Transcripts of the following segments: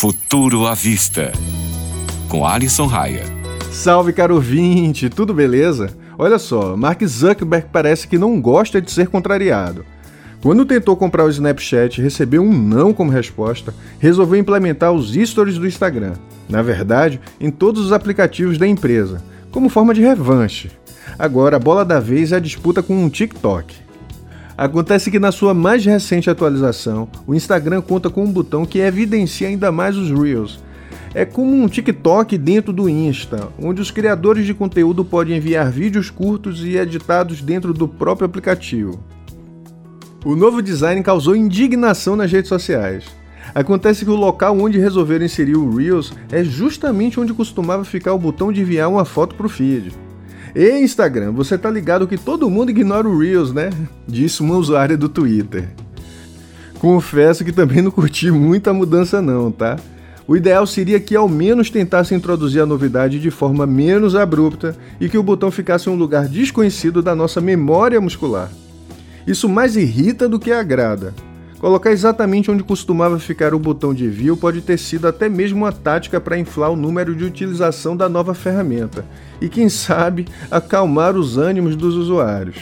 Futuro à Vista, com Alisson Raia. Salve, caro ouvinte, tudo beleza? Olha só, Mark Zuckerberg parece que não gosta de ser contrariado. Quando tentou comprar o Snapchat e recebeu um não como resposta, resolveu implementar os stories do Instagram. Na verdade, em todos os aplicativos da empresa, como forma de revanche. Agora, a bola da vez é a disputa com o TikTok. Acontece que na sua mais recente atualização, o Instagram conta com um botão que evidencia ainda mais os Reels. É como um TikTok dentro do Insta, onde os criadores de conteúdo podem enviar vídeos curtos e editados dentro do próprio aplicativo. O novo design causou indignação nas redes sociais. Acontece que o local onde resolveram inserir o Reels é justamente onde costumava ficar o botão de enviar uma foto para o feed. E Instagram, você tá ligado que todo mundo ignora o Reels, né? Disse uma usuária do Twitter. Confesso que também não curti muita mudança não, tá? O ideal seria que ao menos tentasse introduzir a novidade de forma menos abrupta e que o botão ficasse em um lugar desconhecido da nossa memória muscular. Isso mais irrita do que agrada. Colocar exatamente onde costumava ficar o botão de envio pode ter sido até mesmo uma tática para inflar o número de utilização da nova ferramenta e, quem sabe, acalmar os ânimos dos usuários.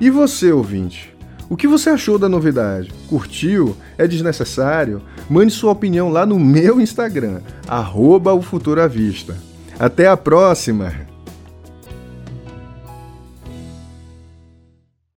E você, ouvinte? O que você achou da novidade? Curtiu? É desnecessário? Mande sua opinião lá no meu Instagram, arroba. Até a próxima!